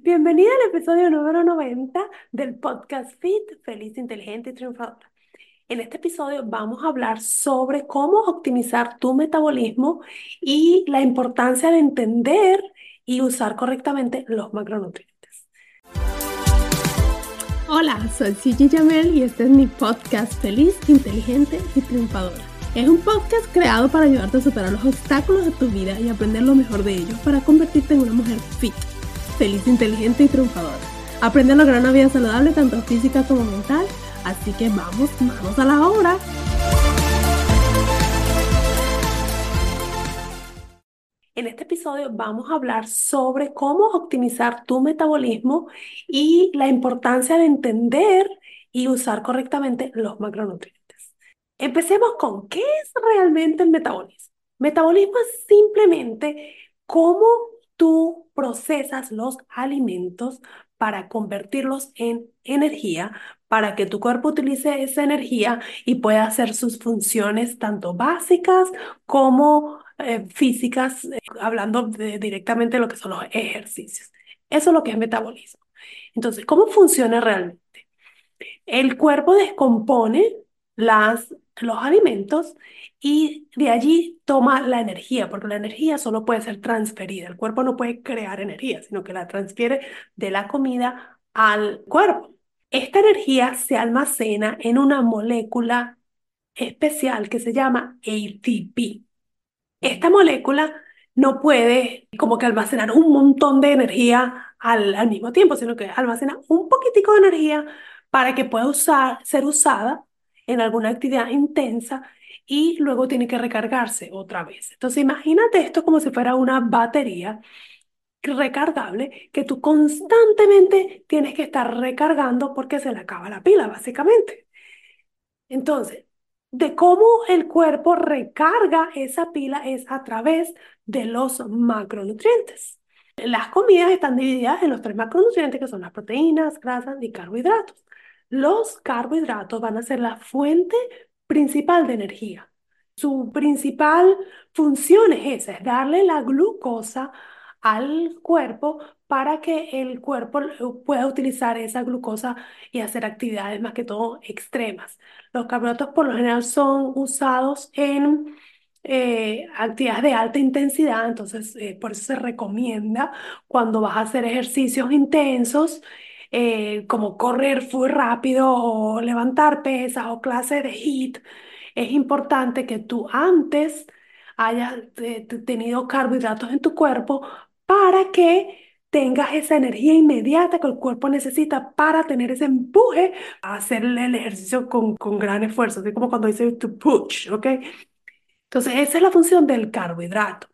Bienvenida al episodio número 90 del podcast Fit, Feliz, Inteligente y Triunfadora. En este episodio vamos a hablar sobre cómo optimizar tu metabolismo y la importancia de entender y usar correctamente los macronutrientes. Hola, soy Gigi Jamel y este es mi podcast Feliz, Inteligente y Triunfadora. Es un podcast creado para ayudarte a superar los obstáculos de tu vida y aprender lo mejor de ellos para convertirte en una mujer fit feliz, inteligente y triunfadora. Aprende a lograr una vida saludable tanto física como mental. Así que vamos, vamos a la obra. En este episodio vamos a hablar sobre cómo optimizar tu metabolismo y la importancia de entender y usar correctamente los macronutrientes. Empecemos con qué es realmente el metabolismo. Metabolismo es simplemente cómo tú procesas los alimentos para convertirlos en energía, para que tu cuerpo utilice esa energía y pueda hacer sus funciones tanto básicas como eh, físicas, eh, hablando directamente de lo que son los ejercicios. Eso es lo que es metabolismo. Entonces, ¿cómo funciona realmente? El cuerpo descompone las, los alimentos y de allí toma la energía, porque la energía solo puede ser transferida. El cuerpo no puede crear energía, sino que la transfiere de la comida al cuerpo. Esta energía se almacena en una molécula especial que se llama ATP. Esta molécula no puede como que almacenar un montón de energía al, al mismo tiempo, sino que almacena un poquitico de energía para que pueda usar, ser usada en alguna actividad intensa y luego tiene que recargarse otra vez. Entonces imagínate esto como si fuera una batería recargable que tú constantemente tienes que estar recargando porque se le acaba la pila, básicamente. Entonces, de cómo el cuerpo recarga esa pila es a través de los macronutrientes. Las comidas están divididas en los tres macronutrientes que son las proteínas, grasas y carbohidratos. Los carbohidratos van a ser la fuente principal de energía. Su principal función es esa, es darle la glucosa al cuerpo para que el cuerpo pueda utilizar esa glucosa y hacer actividades más que todo extremas. Los carbohidratos por lo general son usados en eh, actividades de alta intensidad, entonces eh, por eso se recomienda cuando vas a hacer ejercicios intensos eh, como correr muy rápido o levantar pesas o clases de HIIT, es importante que tú antes hayas eh, tenido carbohidratos en tu cuerpo para que tengas esa energía inmediata que el cuerpo necesita para tener ese empuje a hacer el ejercicio con, con gran esfuerzo, así como cuando dice to push, ¿ok? Entonces, esa es la función del carbohidrato.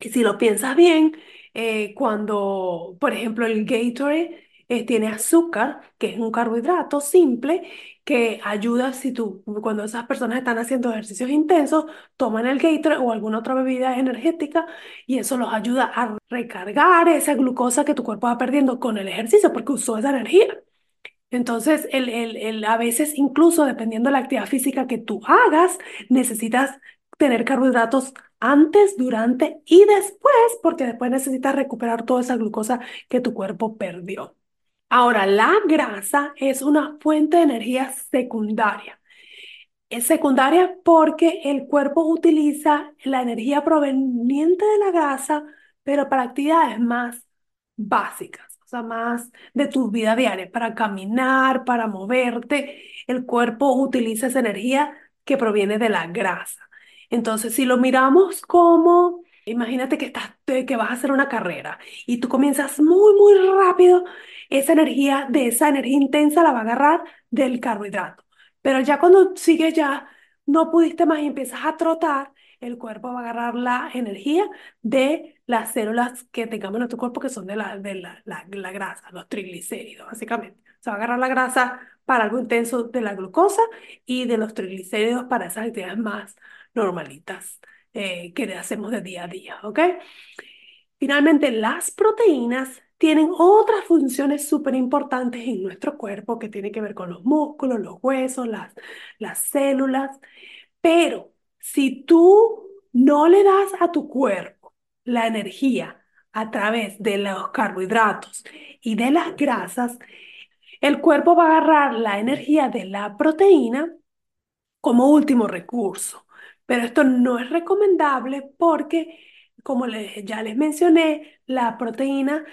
Y si lo piensas bien, eh, cuando, por ejemplo, el Gatorade eh, tiene azúcar, que es un carbohidrato simple, que ayuda si tú, cuando esas personas están haciendo ejercicios intensos, toman el Gatorade o alguna otra bebida energética y eso los ayuda a recargar esa glucosa que tu cuerpo va perdiendo con el ejercicio porque usó esa energía. Entonces, el, el, el, a veces incluso dependiendo de la actividad física que tú hagas, necesitas tener carbohidratos antes, durante y después, porque después necesitas recuperar toda esa glucosa que tu cuerpo perdió. Ahora, la grasa es una fuente de energía secundaria. Es secundaria porque el cuerpo utiliza la energía proveniente de la grasa, pero para actividades más básicas, o sea, más de tu vida diaria, para caminar, para moverte. El cuerpo utiliza esa energía que proviene de la grasa. Entonces, si lo miramos como, imagínate que estás, que vas a hacer una carrera y tú comienzas muy, muy rápido esa energía, de esa energía intensa la va a agarrar del carbohidrato. Pero ya cuando sigues ya, no pudiste más y empiezas a trotar, el cuerpo va a agarrar la energía de las células que tengamos en nuestro cuerpo, que son de la, de la, la, la grasa, los triglicéridos, básicamente. Se va a agarrar la grasa para algo intenso de la glucosa y de los triglicéridos para esas actividades más normalitas eh, que hacemos de día a día, ¿ok? Finalmente, las proteínas tienen otras funciones súper importantes en nuestro cuerpo que tienen que ver con los músculos, los huesos, las, las células, pero si tú no le das a tu cuerpo la energía a través de los carbohidratos y de las grasas, el cuerpo va a agarrar la energía de la proteína como último recurso. Pero esto no es recomendable porque, como ya les mencioné, la proteína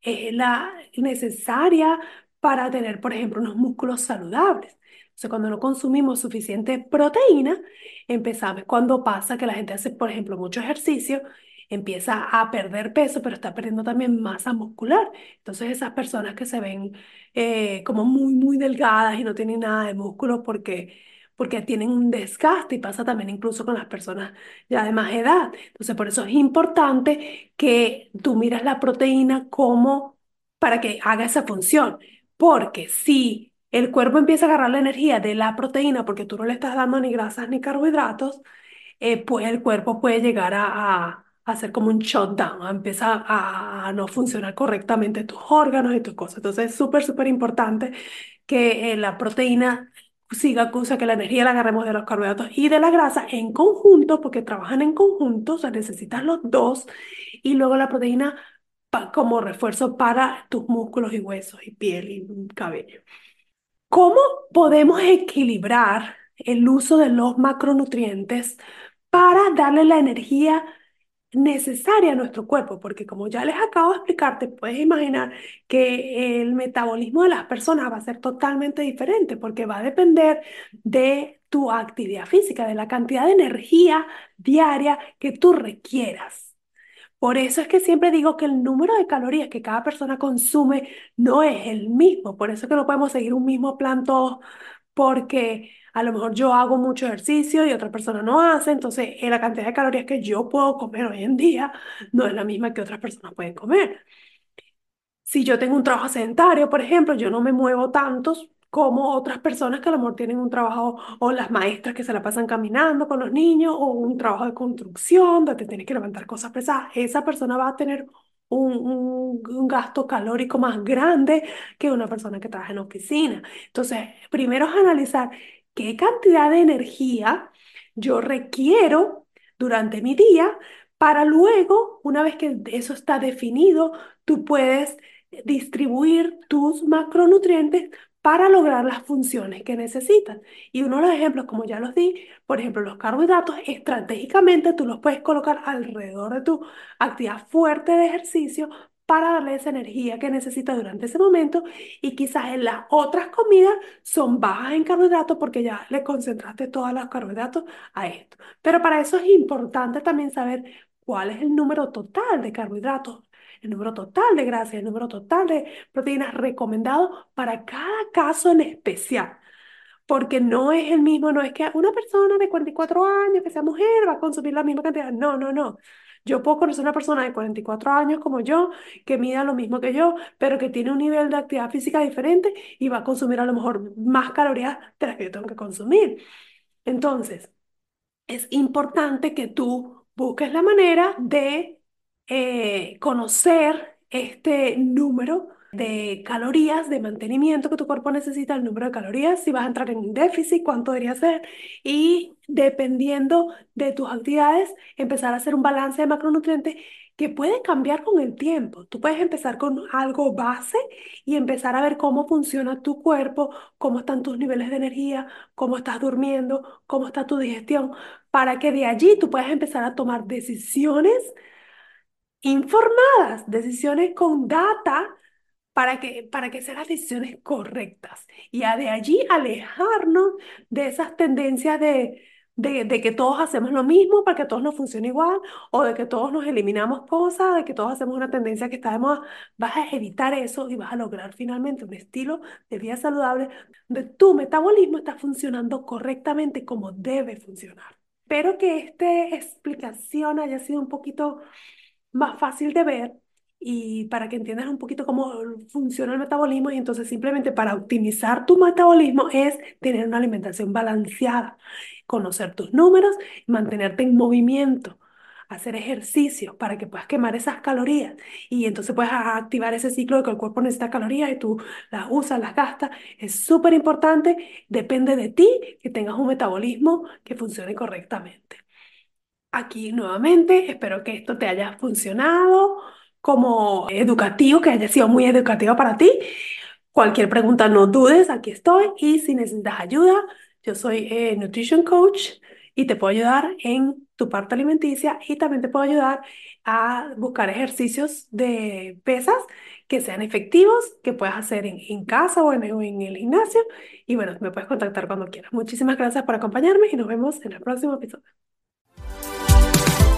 es la necesaria para tener, por ejemplo, unos músculos saludables. Entonces, cuando no consumimos suficiente proteína, empezamos, cuando pasa que la gente hace, por ejemplo, mucho ejercicio, empieza a perder peso, pero está perdiendo también masa muscular. Entonces, esas personas que se ven eh, como muy, muy delgadas y no tienen nada de músculo porque porque tienen un desgaste y pasa también incluso con las personas ya de más edad. Entonces, por eso es importante que tú miras la proteína como para que haga esa función, porque si el cuerpo empieza a agarrar la energía de la proteína porque tú no le estás dando ni grasas ni carbohidratos, eh, pues el cuerpo puede llegar a, a hacer como un shutdown, a empezar a, no funcionar correctamente tus órganos y tus cosas. Entonces es súper, súper importante que eh, la proteína siga, que la energía la agarremos de los carbohidratos y de la grasa en conjunto, porque trabajan en conjunto, o sea, necesitas los dos, y luego la proteína como refuerzo para tus músculos y huesos y piel y cabello. ¿Cómo podemos equilibrar el uso de los macronutrientes para darle la energía necesaria a nuestro cuerpo, porque como ya les acabo de explicar, te puedes imaginar que el metabolismo de las personas va a ser totalmente diferente, porque va a depender de tu actividad física, de la cantidad de energía diaria que tú requieras. Por eso es que siempre digo que el número de calorías que cada persona consume no es el mismo. Por eso es que no podemos seguir un mismo plan todos, porque a lo mejor yo hago mucho ejercicio y otra persona no hace, entonces eh, la cantidad de calorías que yo puedo comer hoy en día no es la misma que otras personas pueden comer. Si yo tengo un trabajo sedentario, por ejemplo, yo no me muevo tantos como otras personas que a lo mejor tienen un trabajo, o las maestras que se la pasan caminando con los niños, o un trabajo de construcción donde tienes que levantar cosas pesadas. Esa persona va a tener un, un, gasto calórico más grande que una persona que trabaja en oficina. Entonces, primero es analizar qué cantidad de energía yo requiero durante mi día para luego, una vez que eso está definido, tú puedes distribuir tus macronutrientes para lograr las funciones que necesitas. Y uno de los ejemplos, como ya los di, por ejemplo, los carbohidratos, estratégicamente tú los puedes colocar alrededor de tu actividad fuerte de ejercicio para darle esa energía que necesitas durante ese momento y quizás en las otras comidas son bajas en carbohidratos porque ya le concentraste todos los carbohidratos a esto. Pero para eso es importante también saber cuál es el número total de carbohidratos el número total de grasas, el número total de proteínas recomendado para cada caso en especial. Porque no es el mismo, no es que una persona de 44 años, que sea mujer, va a consumir la misma cantidad. No, no, no. Yo puedo conocer una persona de 44 años como yo, que mida lo mismo que yo, pero que tiene un nivel de actividad física diferente y va a consumir a lo mejor más calorías de las que yo tengo que consumir. Entonces, es importante que tú busques la manera de eh, conocer este número de calorías de mantenimiento que tu cuerpo necesita, el número de calorías, si vas a entrar en déficit, cuánto debería ser, y dependiendo de tus actividades, empezar a hacer un balance de macronutrientes que puede cambiar con el tiempo. Tú puedes empezar con algo base y empezar a ver cómo funciona tu cuerpo, cómo están tus niveles de energía, cómo estás durmiendo, cómo está tu digestión, para que de allí tú puedas empezar a tomar decisiones informadas, decisiones con data para que, para que sean las decisiones correctas y de allí alejarnos de esas tendencias de, de, de, que todos hacemos lo mismo para que todos nos funcione igual o de que todos nos eliminamos cosas, de que todos hacemos una tendencia que está de moda. Vas a evitar eso y vas a lograr finalmente un estilo de vida saludable donde tu metabolismo está funcionando correctamente como debe funcionar. Espero que esta explicación haya sido un poquito más fácil de ver y para que entiendas un poquito cómo funciona el metabolismo y entonces simplemente para optimizar tu metabolismo es tener una alimentación balanceada, conocer tus números mantenerte en movimiento, hacer ejercicio para que puedas quemar esas calorías y entonces puedes activar ese ciclo de que el cuerpo necesita calorías y tú las usas, las gastas. Es súper importante, depende de ti que tengas un metabolismo que funcione correctamente. Aquí nuevamente, espero que esto te haya funcionado como educativo, que haya sido muy educativo para ti. Cualquier pregunta, no dudes, aquí estoy. Y si necesitas ayuda, yo soy eh, Nutrition Coach y te puedo ayudar en tu parte alimenticia y también te puedo ayudar a buscar ejercicios de pesas que sean efectivos, que puedas hacer en, en casa o en, en el gimnasio. Y bueno, me puedes contactar cuando quieras. Muchísimas gracias por acompañarme y nos vemos en el próximo episodio